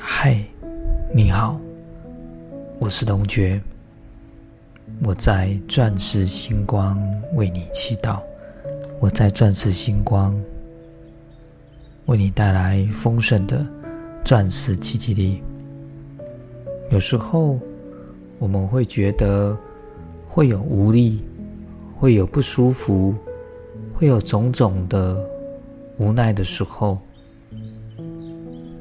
嗨，你好，我是龙觉，我在钻石星光为你祈祷，我在钻石星光为你带来丰盛的钻石奇迹力。有时候我们会觉得会有无力，会有不舒服，会有种种的无奈的时候。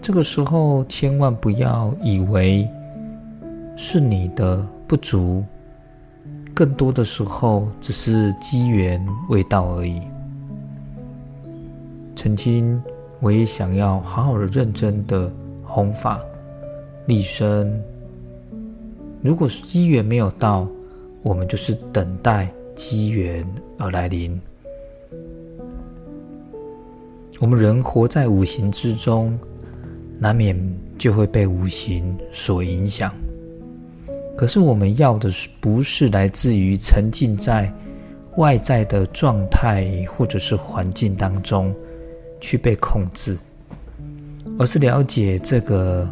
这个时候，千万不要以为是你的不足，更多的时候只是机缘未到而已。曾经我也想要好好的、认真的弘法立身，如果是机缘没有到，我们就是等待机缘而来临。我们人活在五行之中。难免就会被五行所影响。可是我们要的是不是来自于沉浸在外在的状态或者是环境当中去被控制，而是了解这个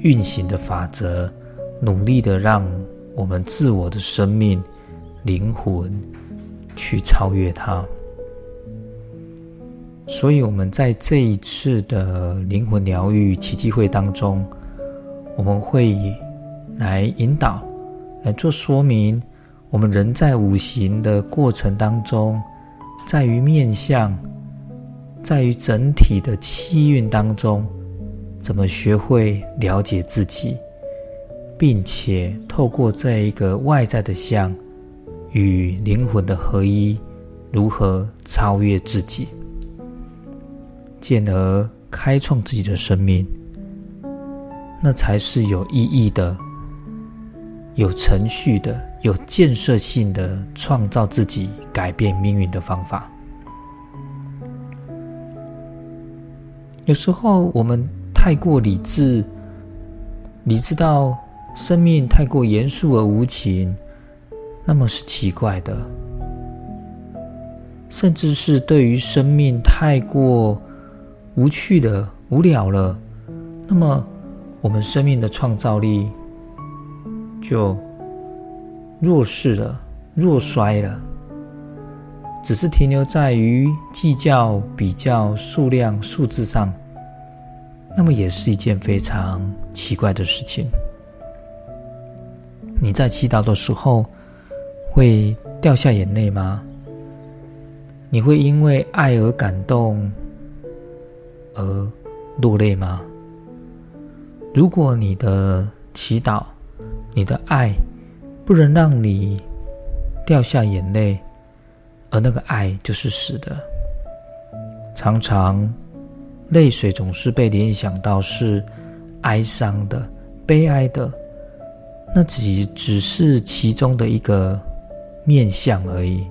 运行的法则，努力的让我们自我的生命灵魂去超越它。所以，我们在这一次的灵魂疗愈奇迹会当中，我们会来引导、来做说明。我们人在五行的过程当中，在于面相，在于整体的气运当中，怎么学会了解自己，并且透过这一个外在的相与灵魂的合一，如何超越自己。进而开创自己的生命，那才是有意义的、有程序的、有建设性的创造自己、改变命运的方法。有时候我们太过理智，理智到生命太过严肃而无情，那么是奇怪的；甚至是对于生命太过。无趣的、无聊了，那么我们生命的创造力就弱势了、弱衰了，只是停留在于计较、比较、数量、数字上，那么也是一件非常奇怪的事情。你在祈祷的时候会掉下眼泪吗？你会因为爱而感动？而落泪吗？如果你的祈祷、你的爱不能让你掉下眼泪，而那个爱就是死的。常常泪水总是被联想到是哀伤的、悲哀的，那只只是其中的一个面相而已。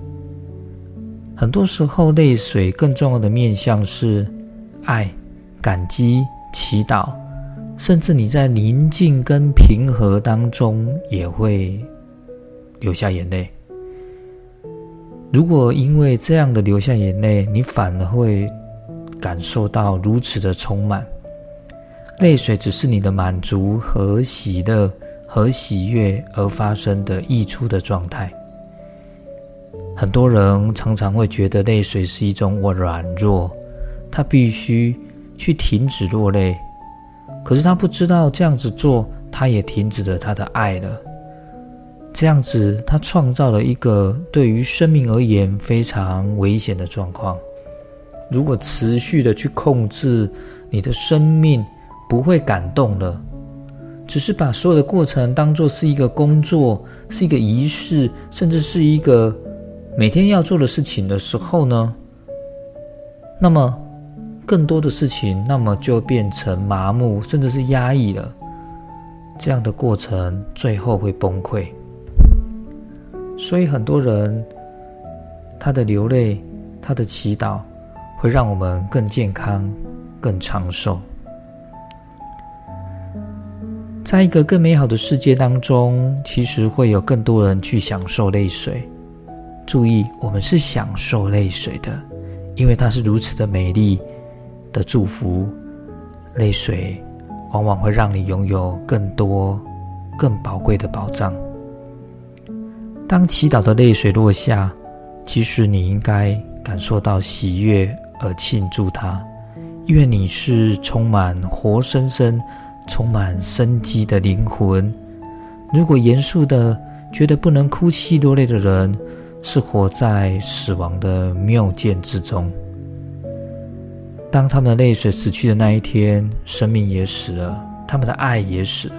很多时候，泪水更重要的面相是。爱、感激、祈祷，甚至你在宁静跟平和当中也会流下眼泪。如果因为这样的流下眼泪，你反而会感受到如此的充满。泪水只是你的满足和喜乐和喜悦而发生的溢出的状态。很多人常常会觉得泪水是一种我软弱。他必须去停止落泪，可是他不知道这样子做，他也停止了他的爱了。这样子，他创造了一个对于生命而言非常危险的状况。如果持续的去控制你的生命，不会感动了，只是把所有的过程当做是一个工作，是一个仪式，甚至是一个每天要做的事情的时候呢？那么。更多的事情，那么就变成麻木，甚至是压抑了。这样的过程最后会崩溃。所以很多人，他的流泪，他的祈祷，会让我们更健康、更长寿。在一个更美好的世界当中，其实会有更多人去享受泪水。注意，我们是享受泪水的，因为它是如此的美丽。的祝福，泪水往往会让你拥有更多、更宝贵的宝藏。当祈祷的泪水落下，其实你应该感受到喜悦而庆祝它，因为你是充满活生生、充满生机的灵魂。如果严肃的觉得不能哭泣落泪的人，是活在死亡的谬见之中。当他们的泪水死去的那一天，生命也死了，他们的爱也死了。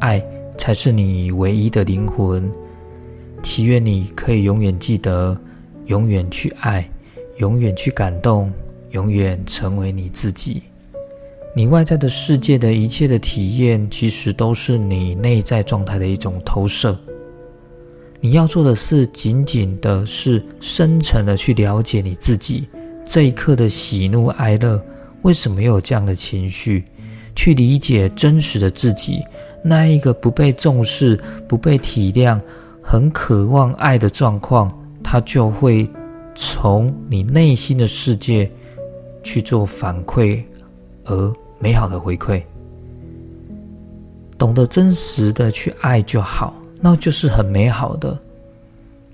爱才是你唯一的灵魂。祈愿你可以永远记得，永远去爱，永远去感动，永远成为你自己。你外在的世界的一切的体验，其实都是你内在状态的一种投射。你要做的是，仅仅的是深层的去了解你自己。这一刻的喜怒哀乐，为什么有这样的情绪？去理解真实的自己，那一个不被重视、不被体谅、很渴望爱的状况，它就会从你内心的世界去做反馈，而美好的回馈。懂得真实的去爱就好，那就是很美好的。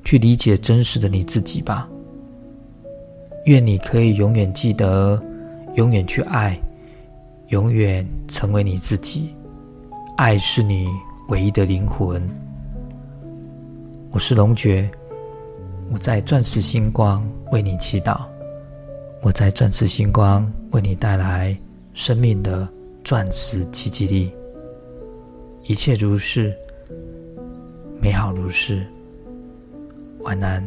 去理解真实的你自己吧。愿你可以永远记得，永远去爱，永远成为你自己。爱是你唯一的灵魂。我是龙觉，我在钻石星光为你祈祷，我在钻石星光为你带来生命的钻石奇迹力。一切如是，美好如是。晚安。